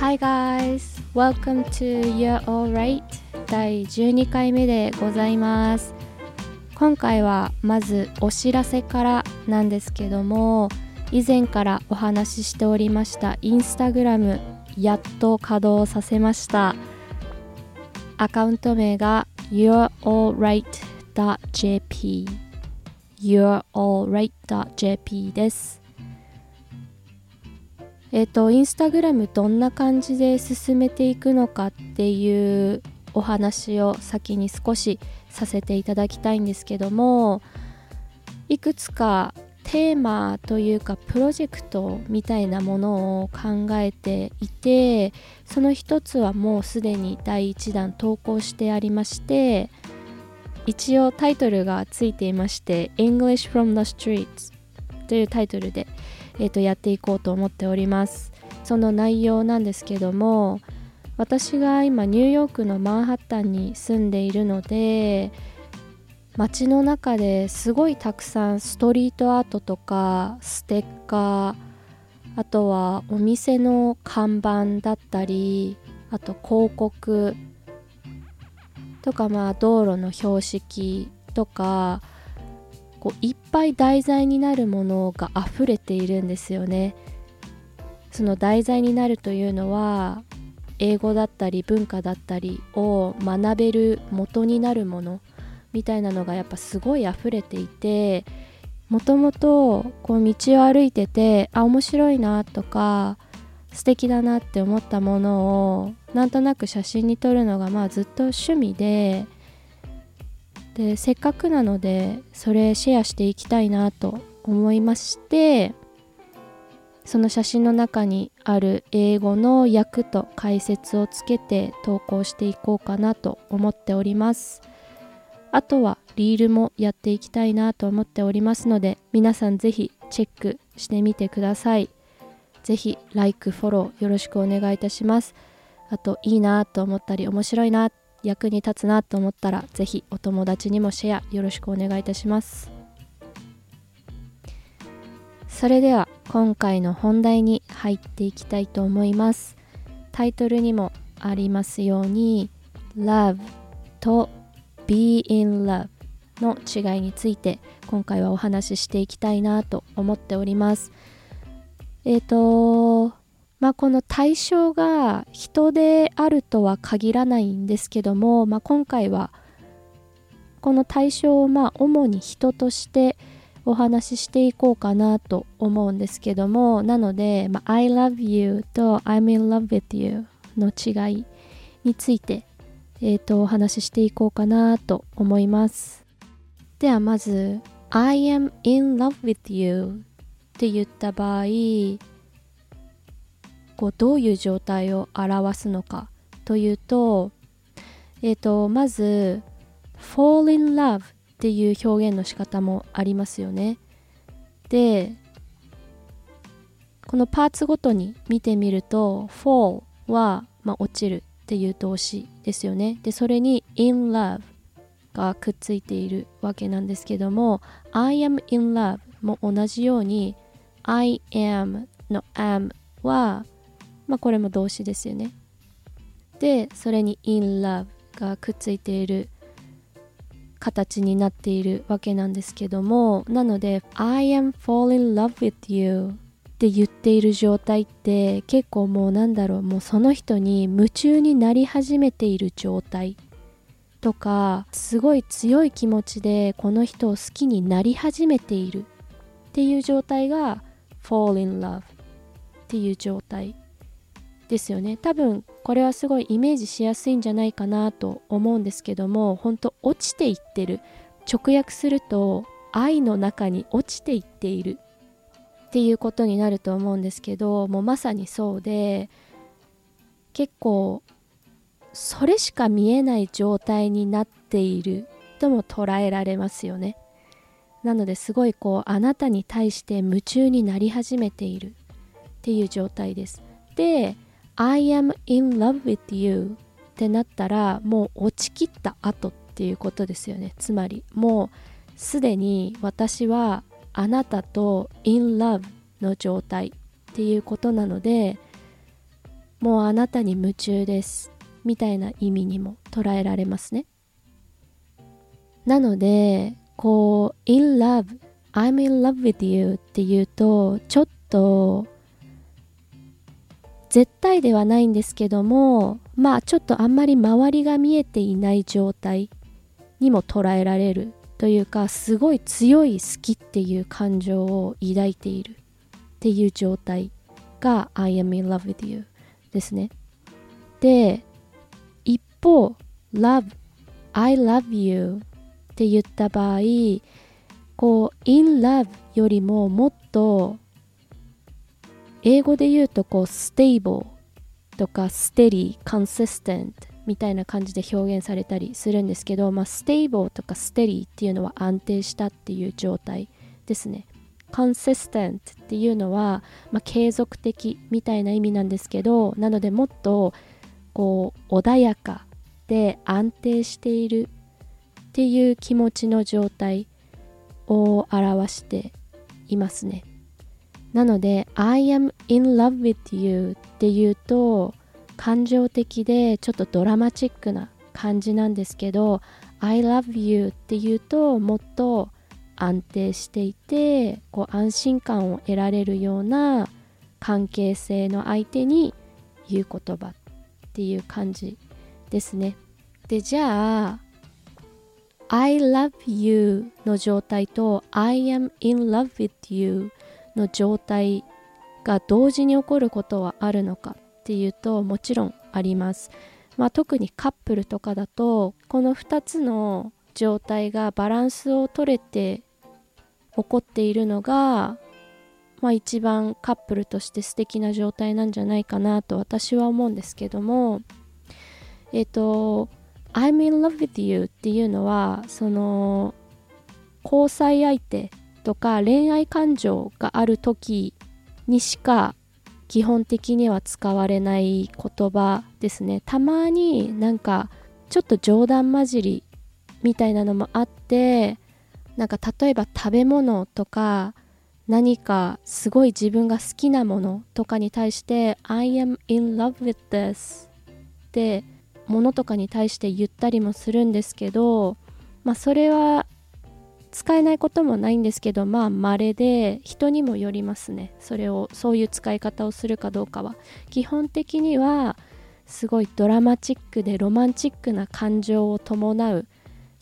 Hi guys! Welcome to You're Alright 第12回目でございます。今回はまずお知らせからなんですけども以前からお話ししておりましたインスタグラムやっと稼働させました。アカウント名が YourAlright.jp YourAlright.jp です。えっ、ー、とインスタグラムどんな感じで進めていくのかっていうお話を先に少しさせていただきたいんですけどもいくつかテーマというかプロジェクトみたいなものを考えていてその一つはもうすでに第1弾投稿してありまして一応タイトルがついていまして「English from the Streets」というタイトルでえー、とやっていこうと思っております。その内容なんですけども私が今ニューヨークのマンハッタンに住んでいるので街の中ですごいたくさんストリートアートとかステッカーあとはお店の看板だったりあと広告とかまあ道路の標識とかこういっぱい題材になるものが溢れているんですよね。その題材になるというのは英語だったり文化だったりを学べる元になるものみたいなのがやっぱすごい溢れていてもともとこう道を歩いててあ面白いなとか素敵だなって思ったものをなんとなく写真に撮るのがまあずっと趣味ででせっかくなのでそれシェアしていきたいなと思いましてその写真の中にある英語の訳と解説をつけて投稿していこうかなと思っております。あとはリールもやっていきたいなと思っておりますので皆さんぜひチェックしてみてください。ぜひ Like フォローよろしくお願いいたします。あといいなと思ったり面白いな役に立つなと思ったら是非お友達にもシェアよろしくお願いいたします。それでは今回の本題に入っていきたいと思います。タイトルにもありますように Love と Be in Love の違いについて今回はお話ししていきたいなと思っております。えっ、ー、とまあ、この対象が人であるとは限らないんですけども、まあ、今回はこの対象をまあ主に人としてお話ししていこうかなと思うんですけどもなので、まあ、I love you と I'm in love with you の違いについて、えー、とお話ししていこうかなと思います。ではまず I am in love with you って言った場合こうどういう状態を表すのかというと,、えーと、まず fall in love っていう表現の仕方もありますよね。でこのパーツごとに見てみると fall は、まあ、落ちるっていう動詞ですよね。でそれに in love がくっついているわけなんですけども I am in love も同じように I am の am はまあこれも動詞ですよね。でそれに in love がくっついている形になっているわけなんですけどもなので I am fall in love with you って言っている状態って結構もうなんだろうもうその人に夢中になり始めている状態。とかすごい強い気持ちでこの人を好きになり始めているっていう状態が fall in love っていう状態。ですよね。多分これはすごいイメージしやすいんじゃないかなと思うんですけども本当落ちていってる。直訳すると愛の中に落ちていっている。っていうことになると思うんですけどもうまさにそうで結構それしか見えない状態になっている。とも捉えられますよね。なのですごいこうあなたに対して夢中になり始めている。っていう状態です。で I am in love with you ってなったらもう落ちきった後っていうことですよね。つまりもうすでに私はあなたと in love の状態っていうことなのでもうあなたに夢中ですみたいな意味にも捉えられますね。なのでこう in love I'm in love with you っていうとちょっと絶対ではないんですけどもまあちょっとあんまり周りが見えていない状態にも捉えられるというかすごい強い好きっていう感情を抱いているっていう状態が I am in love with you ですね。で一方 love I love you って言った場合こう in love よりももっと英語で言うとこう stable とか steady consistent みたいな感じで表現されたりするんですけど、まあ、stable とか steady っていうのは安定したっていう状態ですね。consistent っていうのは、まあ、継続的みたいな意味なんですけどなのでもっとこう穏やかで安定しているっていう気持ちの状態を表していますね。なので I am in love with you っていうと感情的でちょっとドラマチックな感じなんですけど I love you っていうともっと安定していてこう安心感を得られるような関係性の相手に言う言葉っていう感じですね。でじゃあ I love you の状態と I am in love with you の状態が同時に起こることはあるのかっていうともちろんあります、まあ、特にカップルとかだとこの2つの状態がバランスを取れて起こっているのが、まあ、一番カップルとして素敵な状態なんじゃないかなと私は思うんですけどもえっ、ー、と I'm in love with you っていうのはその交際相手とか恋愛感情がある時にしか基本的には使われない言葉ですね。たまになんかちょっと冗談交じりみたいなのもあってなんか例えば食べ物とか何かすごい自分が好きなものとかに対して I am in love with this ってものとかに対して言ったりもするんですけど、まあ、それは使えないこともないんですけどまあ稀で人にもよりますね。それをそういう使い方をするかどうかは。基本的にはすごいドラマチックでロマンチックな感情を伴う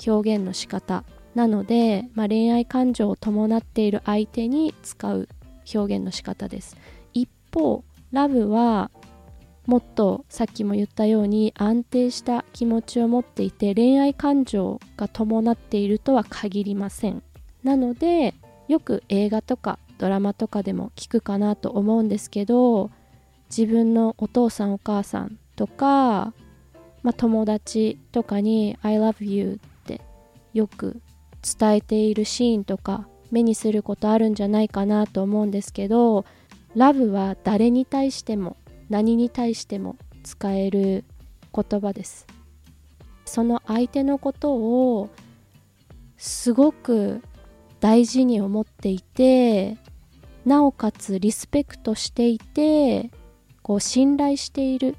表現の仕方なので、まあ、恋愛感情を伴っている相手に使う表現の仕方です。一方ラブはもっとさっきも言ったように安定した気持ちを持っていて恋愛感情が伴っているとは限りません。なのでよく映画とかドラマとかでも聞くかなと思うんですけど自分のお父さんお母さんとか、まあ、友達とかに「I love you」ってよく伝えているシーンとか目にすることあるんじゃないかなと思うんですけどラブは誰に対しても何に対しても使える言葉です。その相手のことをすごく大事に思っていてなおかつリスペクトしていてこう信頼している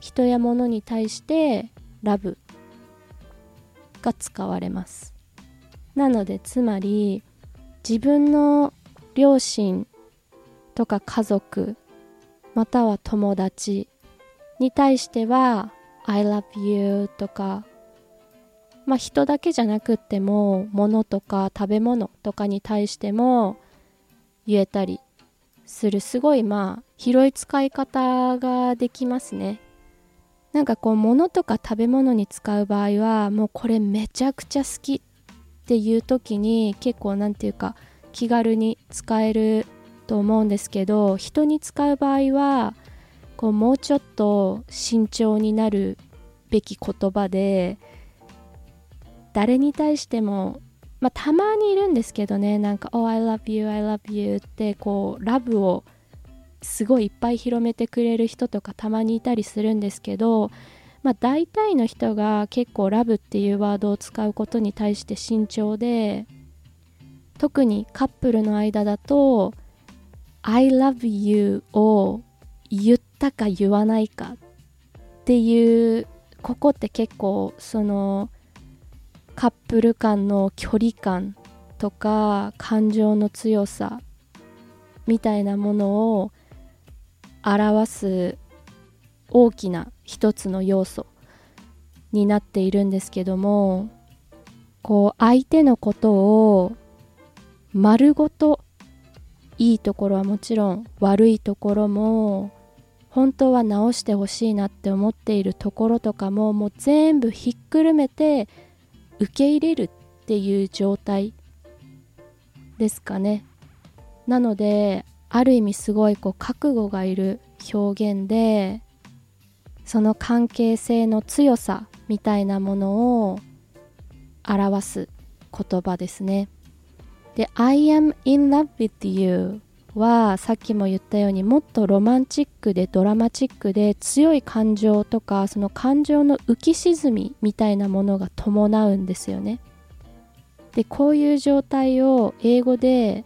人や物に対してラブが使われます。なのでつまり自分の両親とか家族または友達に対しては I love you とかまあ人だけじゃなくっても物とか食べ物とかに対しても言えたりする。すごいまあ広い使い方ができますね。なんかこう物とか食べ物に使う場合はもうこれめちゃくちゃ好きっていう時に結構なんていうか気軽に使えると思うんですけど人に使う場合はこうもうちょっと慎重になるべき言葉で誰に対してもまあたまにいるんですけどねなんか「Oh I love you I love you」ってこうラブをすごいいっぱい広めてくれる人とかたまにいたりするんですけどまあ大体の人が結構ラブっていうワードを使うことに対して慎重で特にカップルの間だと I love you を言ったか言わないかっていうここって結構そのカップル間の距離感とか感情の強さみたいなものを表す大きな一つの要素になっているんですけどもこう相手のことを丸ごといいところはもちろん悪いところも本当は直してほしいなって思っているところとかももう全部ひっくるめて受け入れるっていう状態ですかね。なのである意味すごいこう覚悟がいる表現でその関係性の強さみたいなものを表す言葉ですね。で I am in love with you はさっきも言ったようにもっとロマンチックでドラマチックで強い感情とかその感情の浮き沈みみたいなものが伴うんですよね。でこういう状態を英語で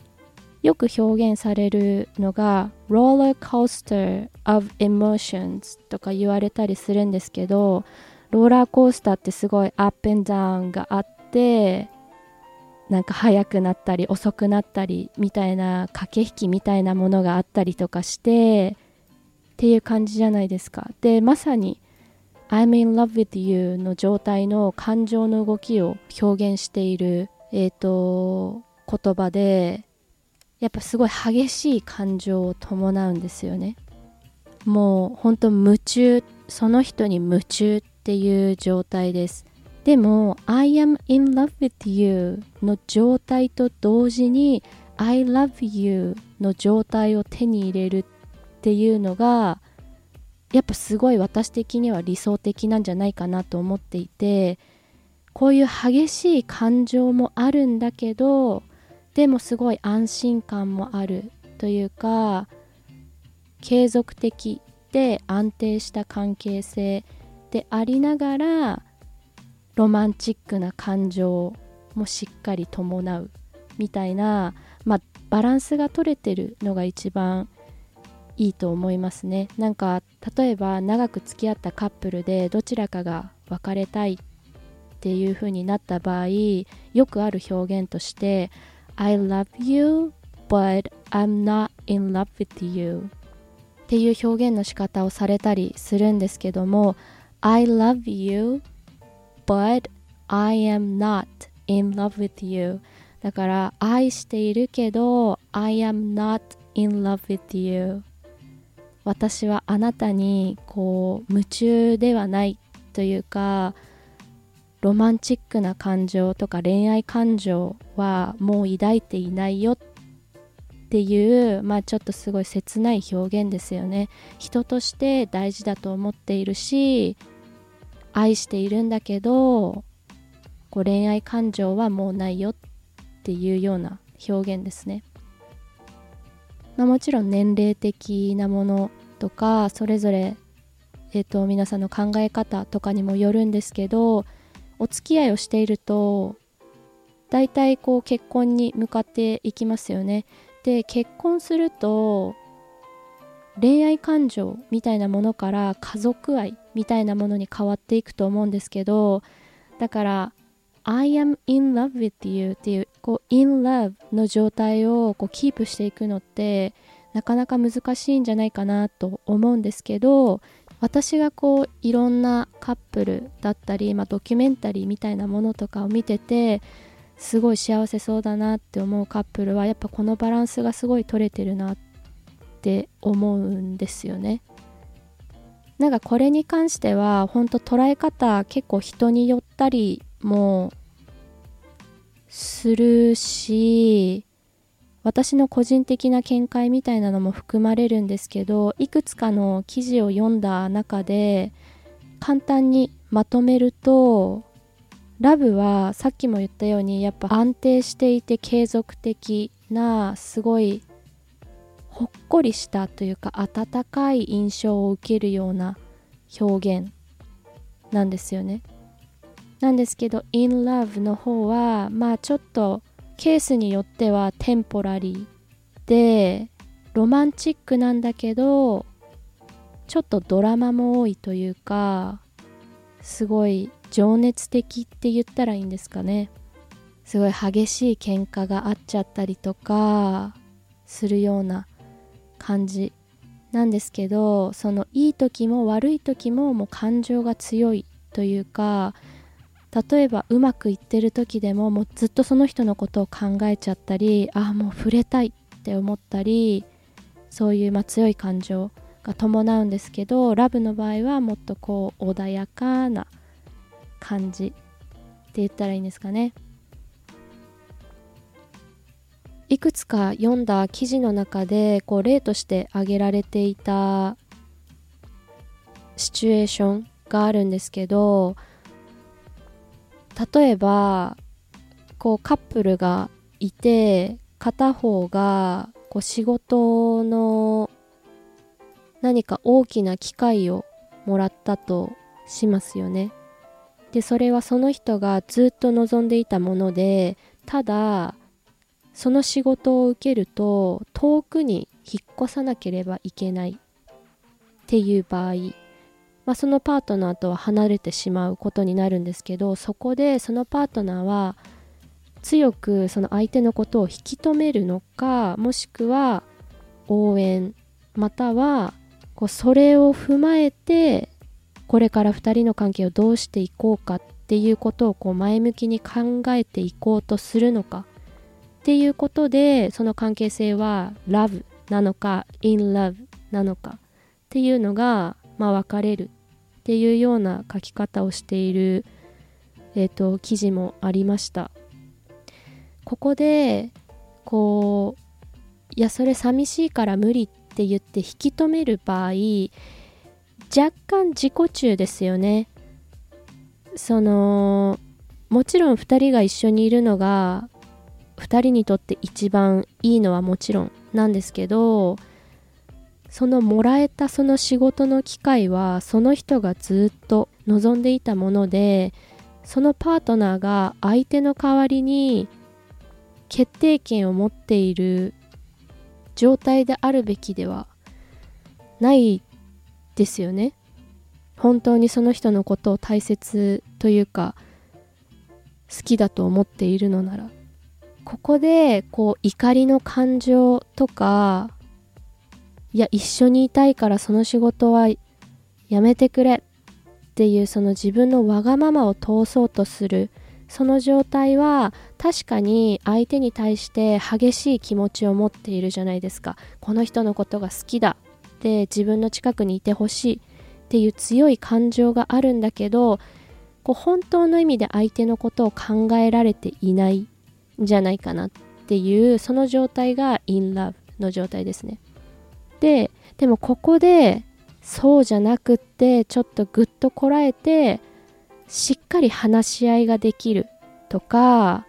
よく表現されるのが roller coaster of emotions とか言われたりするんですけどローラーコースターってすごいアップンダウンがあってなんか速くなったり遅くなったりみたいな駆け引きみたいなものがあったりとかしてっていう感じじゃないですか。でまさに I'm in love with you の状態の感情の動きを表現しているえ、ー、と言葉でやっぱすごい激しい感情を伴うんですよね。もうほんと夢中その人に夢中っていう状態です。でも I am in love with you の状態と同時に I love you の状態を手に入れるっていうのがやっぱすごい私的には理想的なんじゃないかなと思っていてこういう激しい感情もあるんだけどでもすごい安心感もあるというか継続的で安定した関係性でありながらロマンチックな感情もしっかり伴うみたいな、まあ、バランスが取れてるのが一番いいと思いますね。なんか例えば長く付き合ったカップルでどちらかが別れたいっていう風になった場合よくある表現として I love you but I'm not in love with you っていう表現の仕方をされたりするんですけども I love you but I am not in love with you. だから愛しているけど I am not in love with you. 私はあなたにこう夢中ではないというかロマンチックな感情とか恋愛感情はもう抱いていないよっていうまあちょっとすごい切ない表現ですよね。人として大事だと思っているし愛しているんだけどこう恋愛感情はもうないよっていうような表現ですね、まあ、もちろん年齢的なものとかそれぞれ、えーと皆さんの考え方とかにもよるんですけどお付き合いをしていると大体こう結婚に向かっていきますよね。で結婚すると恋愛感情みたいなものから家族愛みたいなものに変わっていくと思うんですけどだから I am in love with you っていうこう in love の状態をこうキープしていくのってなかなか難しいんじゃないかなと思うんですけど私がこういろんなカップルだったり、まあ、ドキュメンタリーみたいなものとかを見ててすごい幸せそうだなって思うカップルはやっぱこのバランスがすごい取れてるなって思うんですよね。なんかこれに関しては本当捉え方結構人によったりもするし私の個人的な見解みたいなのも含まれるんですけどいくつかの記事を読んだ中で簡単にまとめるとラブはさっきも言ったようにやっぱ安定していて継続的なすごいほっこりしたというか温かい印象を受けるような表現なんですよね。なんですけど in love の方はまあちょっとケースによってはテンポラリーでロマンチックなんだけどちょっとドラマも多いというかすごい情熱的って言ったらいいんですかねすごい激しい喧嘩があっちゃったりとかするような感じなんですけどそのいい時も悪い時ももう感情が強いというか例えばうまくいってる時でももうずっとその人のことを考えちゃったりああもう触れたいって思ったりそういうま強い感情が伴うんですけどラブの場合はもっとこう穏やかな感じって言ったらいいんですかね。いくつか読んだ記事の中でこう例として挙げられていたシチュエーションがあるんですけど例えばこうカップルがいて片方がこう仕事の何か大きな機会をもらったとしますよね。でそれはその人がずっと望んでいたものでただその仕事を受けると遠くに引っ越さなければいけないっていう場合、まあ、そのパートナーとは離れてしまうことになるんですけどそこでそのパートナーは強くその相手のことを引き止めるのかもしくは応援またはこうそれを踏まえてこれから2人の関係をどうしていこうかっていうことをこう前向きに考えていこうとするのか。っていうことでその関係性は love なのか in love なのかっていうのがまあ分かれるっていうような書き方をしている、えーと、記事もありました。ここでこういやそれ寂しいから無理って言って引き止める場合若干自己中ですよね。そのもちろん2人が一緒にいるのが2人にとって一番いいのはもちろんなんですけどそのもらえたその仕事の機会はその人がずっと望んでいたものでそのパートナーが相手の代わりに決定権を持っている状態であるべきではないですよね。本当にその人のことを大切というか好きだと思っているのなら。ここでこう怒りの感情とかいや一緒にいたいからその仕事はやめてくれっていうその自分のわがままを通そうとするその状態は確かに相手に対して激しい気持ちを持っているじゃないですか。この人のことが好きだって自分の近くにいてほしいっていう強い感情があるんだけどこう本当の意味で相手のことを考えられていない。じゃないかなっていうその状態が in love の状態ですね。ででもここでそうじゃなくってちょっとぐっとこらえてしっかり話し合いができるとか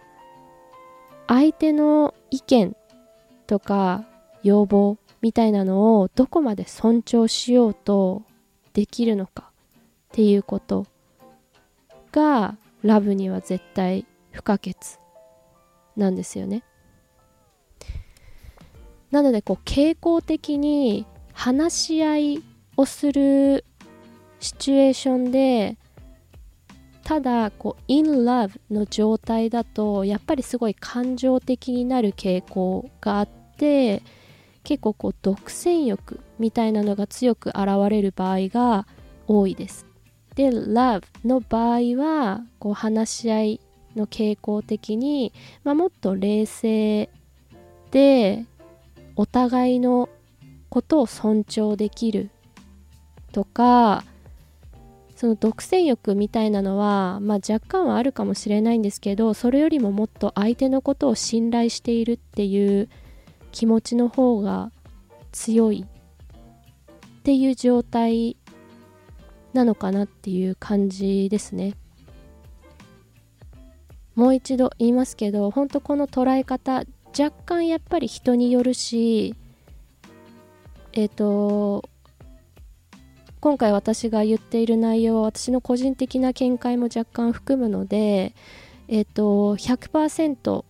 相手の意見とか要望みたいなのをどこまで尊重しようとできるのかっていうことがラブには絶対不可欠。なんですよね。なのでこう傾向的に話し合いをするシチュエーションでただこう in love の状態だとやっぱりすごい感情的になる傾向があって結構こう独占欲みたいなのが強く現れる場合が多いです。で love の場合はこう話し合いの傾向的に、まあ、もっと冷静でお互いのことを尊重できるとかその独占欲みたいなのは、まあ、若干はあるかもしれないんですけどそれよりももっと相手のことを信頼しているっていう気持ちの方が強いっていう状態なのかなっていう感じですね。もう一度言いますけど本当この捉え方若干やっぱり人によるしえっ、ー、と今回私が言っている内容は私の個人的な見解も若干含むのでえっ、ー、と100%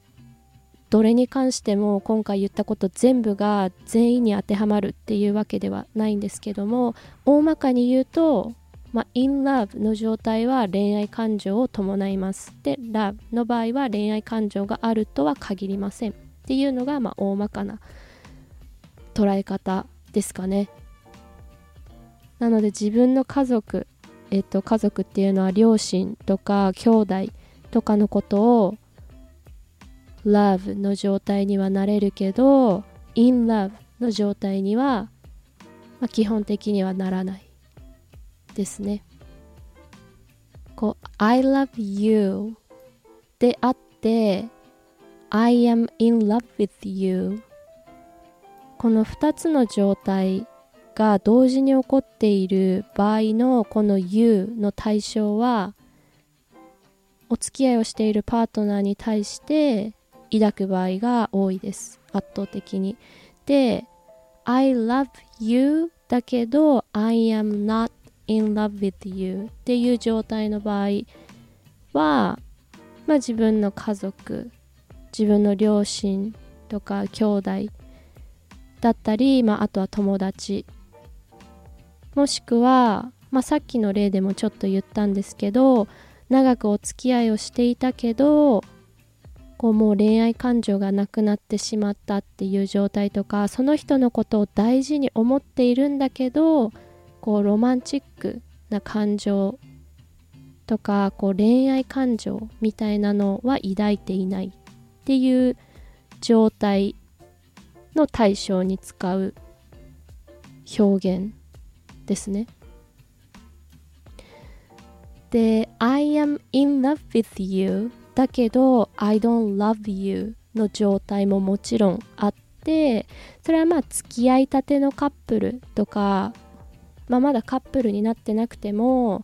どれに関しても今回言ったこと全部が全員に当てはまるっていうわけではないんですけども大まかに言うと、まあ、in love の状態は恋愛感情を伴います。で love の場合は恋愛感情があるとは限りません。っていうのがまあ大まかな捉え方ですかね。なので自分の家族えっと家族っていうのは両親とか兄弟とかのことを love の状態にはなれるけど in love の状態には、まあ、基本的にはならない。ですね。こう I love you であって I am in love with you この2つの状態が同時に起こっている場合のこの You の対象はお付き合いをしているパートナーに対して抱く場合が多いです。圧倒的に。で I love you だけど I am not in love with you っていう状態の場合は、まあ、自分の家族自分の両親とか兄弟だったり、まあ、あとは友達もしくは、まあ、さっきの例でもちょっと言ったんですけど長くお付き合いをしていたけどこうもう恋愛感情がなくなってしまったっていう状態とかその人のことを大事に思っているんだけどこうロマンチックな感情とかこう恋愛感情みたいなのは抱いていないっていう状態の対象に使う表現ですね。で、I am in love with you だけど I don't love you の状態ももちろんあってそれはまあ付き合いたてのカップルとか、まあ、まだカップルになってなくても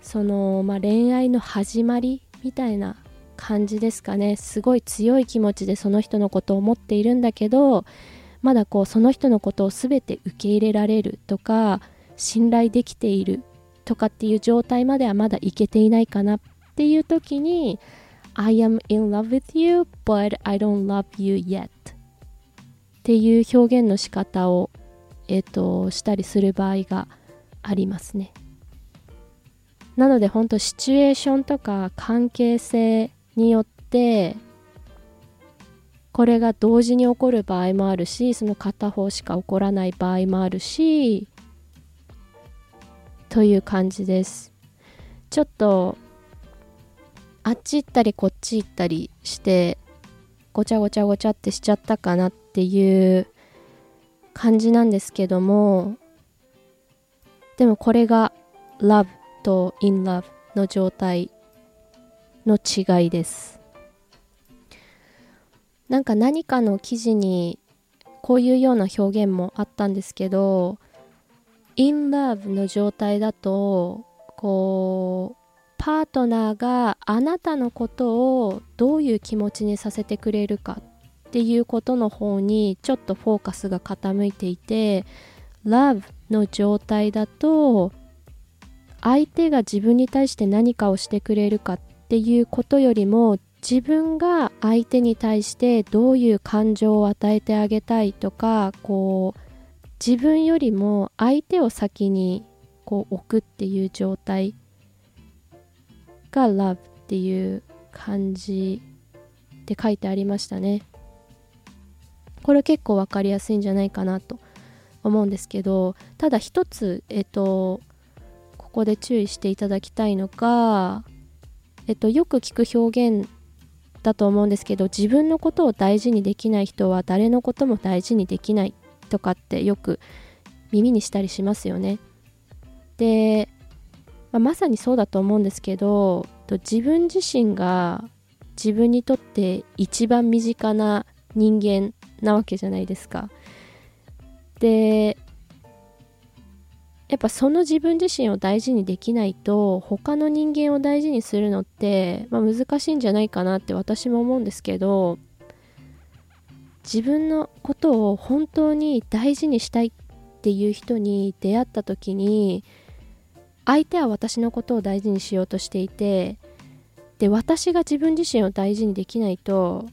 その、まあ、恋愛の始まりみたいな感じですかね。すごい強い気持ちでその人のことを思っているんだけどまだこうその人のことを全て受け入れられるとか信頼できているとかっていう状態まではまだいけていないかなっていう時に I am in love with you but I don't love you yet っていう表現の仕方をえっ、ー、としたりする場合がありますね。なので本当シチュエーションとか関係性によってこれが同時に起こる場合もあるしその片方しか起こらない場合もあるしという感じです。ちょっとあっち行ったりこっち行ったりしてごちゃごちゃごちゃってしちゃったかなっていう感じなんですけどもでもこれが love と in love の状態の違いです。なんか何かの記事にこういうような表現もあったんですけど in love の状態だとこうパートナーがあなたのことをどういう気持ちにさせてくれるかっていうことの方にちょっとフォーカスが傾いていて Love の状態だと相手が自分に対して何かをしてくれるかっていうことよりも自分が相手に対してどういう感情を与えてあげたいとかこう自分よりも相手を先にこう置くっていう状態が love っていう感じで書いてありましたね。これ結構分かりやすいんじゃないかなと思うんですけどただ一つえっとここで注意していただきたいのがえっとよく聞く表現だと思うんですけど自分のことを大事にできない人は誰のことも大事にできないとかってよく耳にしたりしますよね。でまあ、まさにそうだと思うんですけど自分自身が自分にとって一番身近な人間なわけじゃないですか。でやっぱその自分自身を大事にできないと他の人間を大事にするのって、まあ、難しいんじゃないかなって私も思うんですけど自分のことを本当に大事にしたいっていう人に出会った時に相手は私のことを大事にしようとしていてで私が自分自身を大事にできないと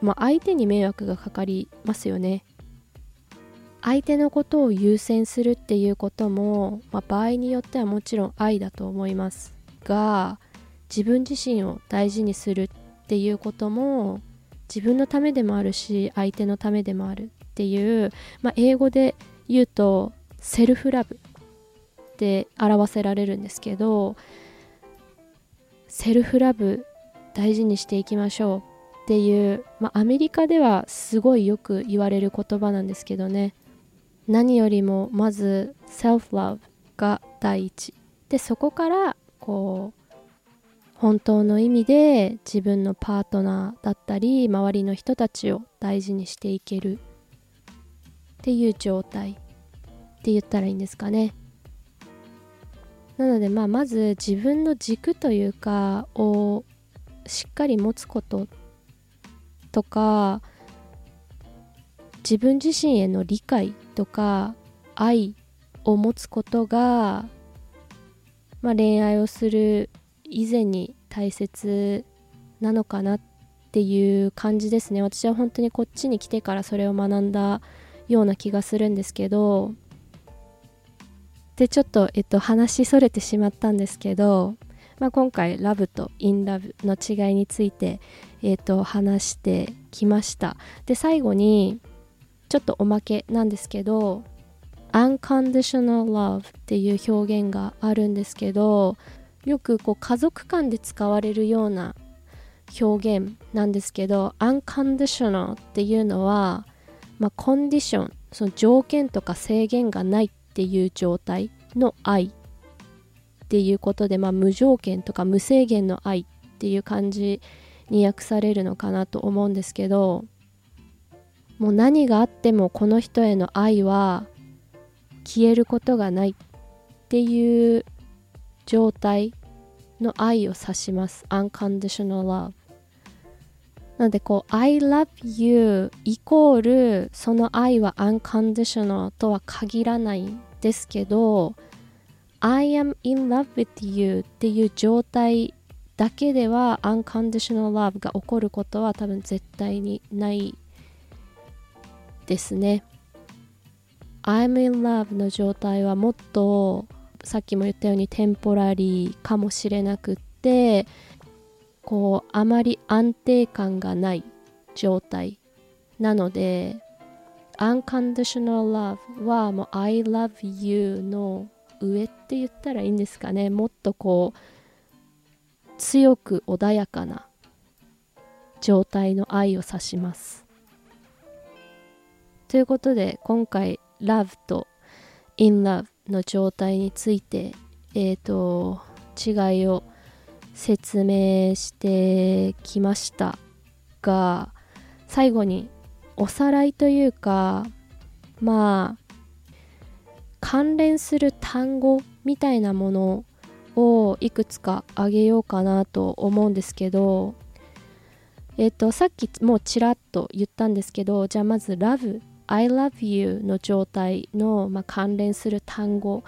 まあ、相手に迷惑がかかりますよね。相手のことを優先するっていうことも、まあ、場合によってはもちろん愛だと思いますが自分自身を大事にするっていうことも自分のためでもあるし相手のためでもあるっていう、まあ、英語で言うとセルフラブって表せられるんですけどセルフラブ大事にしていきましょう。っていう、まあ、アメリカではすごいよく言われる言葉なんですけどね。何よりもまず self-love が第一でそこからこう本当の意味で自分のパートナーだったり周りの人たちを大事にしていけるっていう状態って言ったらいいんですかね。なのでまあまず自分の軸というかをしっかり持つこととか自分自身への理解とか愛を持つことが、まあ、恋愛をする以前に大切なのかなっていう感じですね。私は本当にこっちに来てからそれを学んだような気がするんですけどでちょっと、えっと、話しそれてしまったんですけど、まあ、今回ラブとインラブの違いについて、えっと、話してきました。で最後にちょっとおまけなんですけど unconditional love っていう表現があるんですけどよくこう家族間で使われるような表現なんですけど unconditional っていうのは、まあ、コンディションその条件とか制限がないっていう状態の愛っていうことで、まあ、無条件とか無制限の愛っていう感じに訳されるのかなと思うんですけどもう何があってもこの人への愛は消えることがないっていう状態の愛を指します。unconditional love なのでこう I love you イコールその愛は unconditional とは限らないんですけど I am in love with you っていう状態だけでは unconditional love が起こることは多分絶対にないですね。I'm in love の状態はもっとさっきも言ったようにテンポラリーかもしれなくってこうあまり安定感がない状態なので Unconditional Love はもう I love you の上って言ったらいいんですかね。もっとこう強く穏やかな状態の愛を指します。ということで今回 Love と In Love の状態についてえっ、ー、と違いを説明してきましたが最後におさらいというかまあ関連する単語みたいなものをいくつかあげようかなと思うんですけどえっ、とさっきもうちらっと言ったんですけどじゃあまず love I love you の状態の、まあ、関連する単語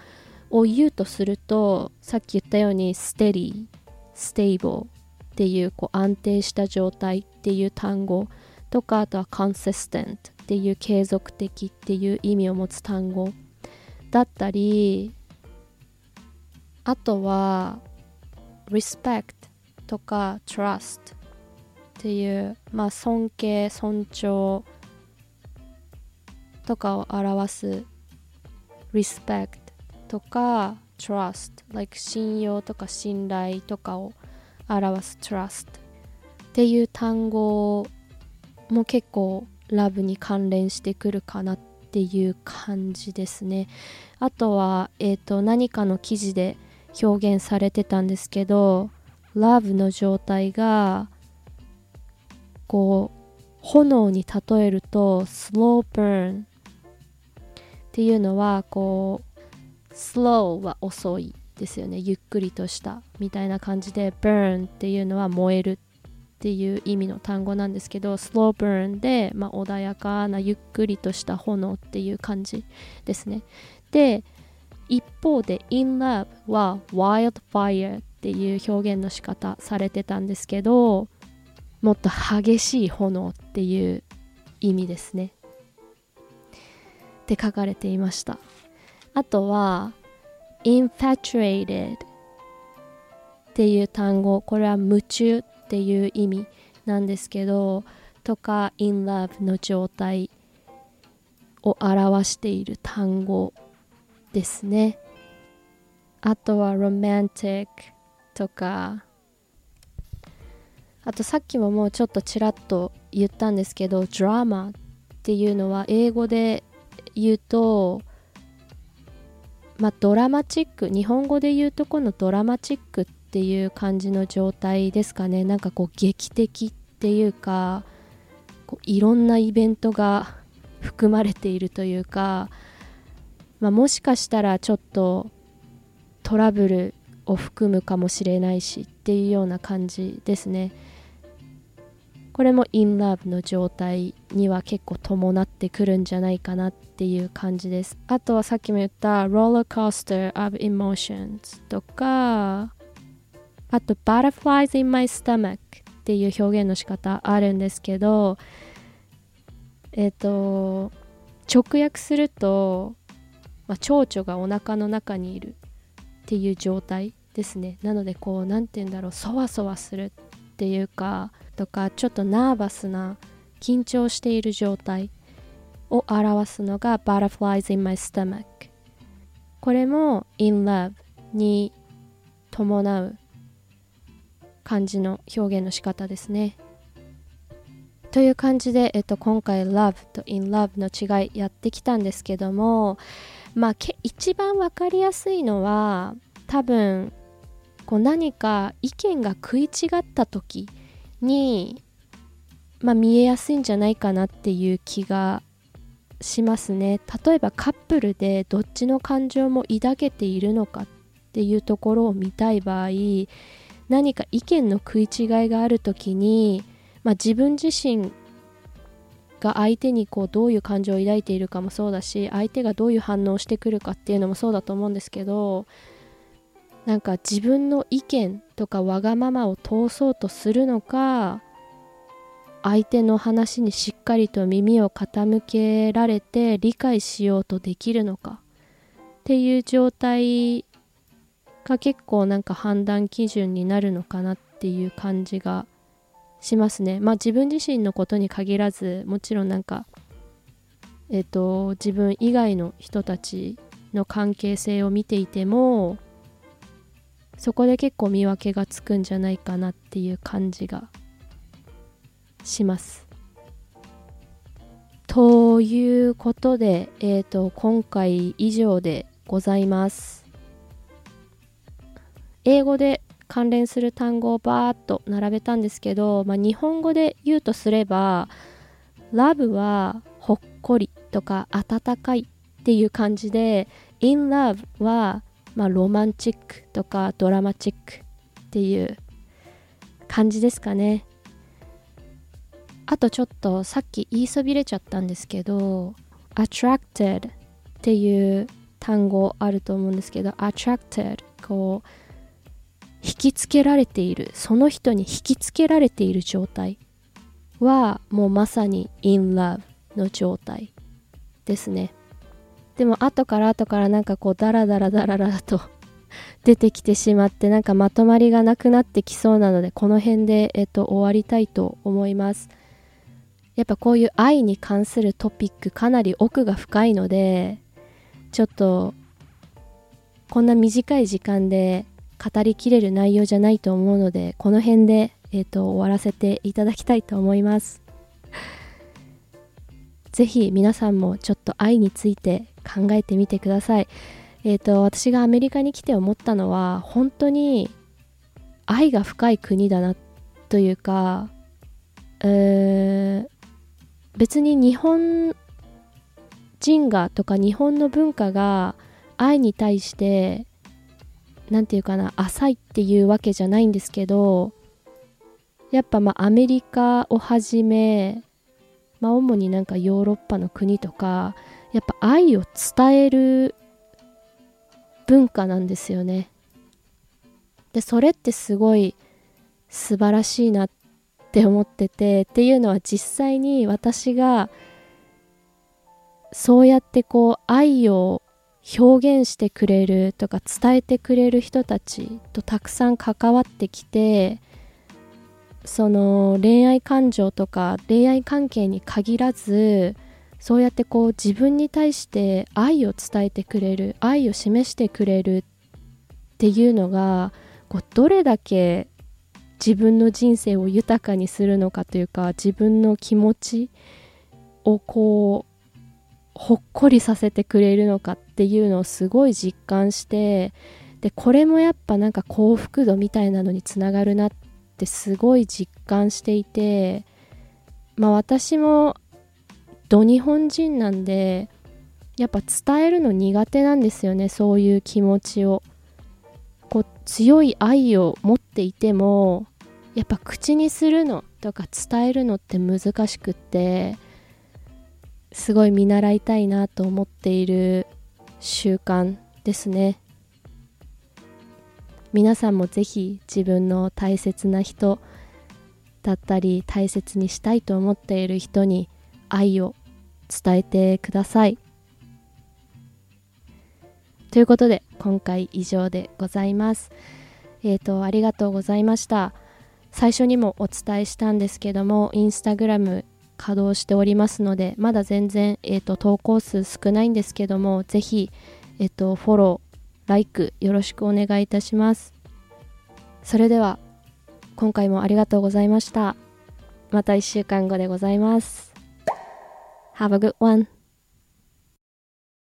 を言うとするとさっき言ったように steady stable っていうこう安定した状態っていう単語とかあとは consistent っていう継続的っていう意味を持つ単語だったりあとは respect とか trust っていうまあ尊敬尊重とかを表す respect とか trust like 信用とか信頼とかを表す trust っていう単語も結構ラブに関連してくるかなっていう感じですね。あとは、えーと、何かの記事で表現されてたんですけど love の状態がこう炎に例えると slow burn っていうのはこう slow は遅いですよね。ゆっくりとしたみたいな感じで burn っていうのは燃えるっていう意味の単語なんですけど slow burn で、まあ、穏やかなゆっくりとした炎っていう感じですね。で一方で in love は wildfire っていう表現の仕方されてたんですけどもっと激しい炎っていう意味ですね。って書かれていました。あとは infatuated っていう単語これは夢中っていう意味なんですけどとか in love の状態を表している単語ですね。あとは romantic とか。あとさっきももうちょっとちらっと言ったんですけどドラマっていうのは英語で言うとまあドラマチック日本語で言うとこのドラマチックっていう感じの状態ですかね。なんかこう劇的っていうかこういろんなイベントが含まれているというか、まあ、もしかしたらちょっとトラブルを含むかもしれないしっていうような感じですね。これも in love の状態には結構伴ってくるんじゃないかなっていう感じです。あとはさっきも言った roller coaster of emotions とかあと butterflies in my stomach っていう表現の仕方あるんですけどえっ、ー、と直訳すると、まあ、蝶々がお腹の中にいるっていう状態ですね。なのでこう何て言うんだろうそわそわするっていうかとかちょっとナーバスな緊張している状態を表すのが Butterflies in my stomach これも in love に伴う感じの表現の仕方ですね。という感じで、えっと、今回 love と in love の違いやってきたんですけどもまあけ一番分かりやすいのは多分こう何か意見が食い違った時に、まあ、見えやすいんじゃないかなっていう気がしますね。例えばカップルでどっちの感情も抱けているのかっていうところを見たい場合何か意見の食い違いがある時に、まあ、自分自身が相手にこうどういう感情を抱いているかもそうだし相手がどういう反応をしてくるかっていうのもそうだと思うんですけどなんか自分の意見とかわがままを通そうとするのか相手の話にしっかりと耳を傾けられて理解しようとできるのかっていう状態が結構なんか判断基準になるのかなっていう感じがしますね。まあ自分自身のことに限らずもちろんなんかえっ、と自分以外の人たちの関係性を見ていてもそこで結構見分けがつくんじゃないかなっていう感じがします。ということで、えーと、今回以上でございます。英語で関連する単語をバーッと並べたんですけど、まあ、日本語で言うとすれば Love はほっこりとか温かいっていう感じで In Love はま、ロマンチックとかドラマチックっていう感じですかね。あとちょっとさっき言いそびれちゃったんですけど attracted っていう単語あると思うんですけど attracted こう引きつけられている。その人に引きつけられている状態。はもうまさに in love の状態ですね。でも後から後からなんかこうダラダラダラダラと出てきてしまってなんかまとまりがなくなってきそうなのでこの辺で、えっと、終わりたいと思います。やっぱこういう愛に関するトピックかなり奥が深いのでちょっとこんな短い時間で語りきれる内容じゃないと思うのでこの辺で、えっと、終わらせていただきたいと思います ぜひ皆さんもちょっと愛について考えてみてください。えっ、ー、と、私がアメリカに来て思ったのは、本当に愛が深い国だなというか、えー、別に日本人がとか日本の文化が愛に対して何て言うかな浅いっていうわけじゃないんですけどやっぱまあアメリカをはじめまあ主になんかヨーロッパの国とかやっぱ愛を伝える文化なんですよね。でそれってすごい素晴らしいなって思っててっていうのは実際に私がそうやってこう愛を表現してくれるとか伝えてくれる人たちとたくさん関わってきてその恋愛感情とか恋愛関係に限らずそうやってこう自分に対して愛を伝えてくれる愛を示してくれるっていうのがこうどれだけ自分の人生を豊かにするのかというか自分の気持ちをこうほっこりさせてくれるのかっていうのをすごい実感してでこれもやっぱなんか幸福度みたいなのにつながるなってすごい実感していてまあ私もど日本人なんでやっぱ伝えるの苦手なんですよねそういう気持ちを。こう強い愛を持っていてもやっぱ口にするのとか伝えるのって難しくってすごい見習いたいなと思っている習慣ですね。皆さんもぜひ自分の大切な人だったり大切にしたいと思っている人に愛を伝えてください。ということで今回以上でございます。えっ、ー、とありがとうございました。最初にもお伝えしたんですけどもインスタグラム稼働しておりますのでまだ全然、えーと、投稿数少ないんですけどもぜひ、えーと、フォロー、ライクよろしくお願いいたします。それでは今回もありがとうございました。また1週間後でございます。Have a good one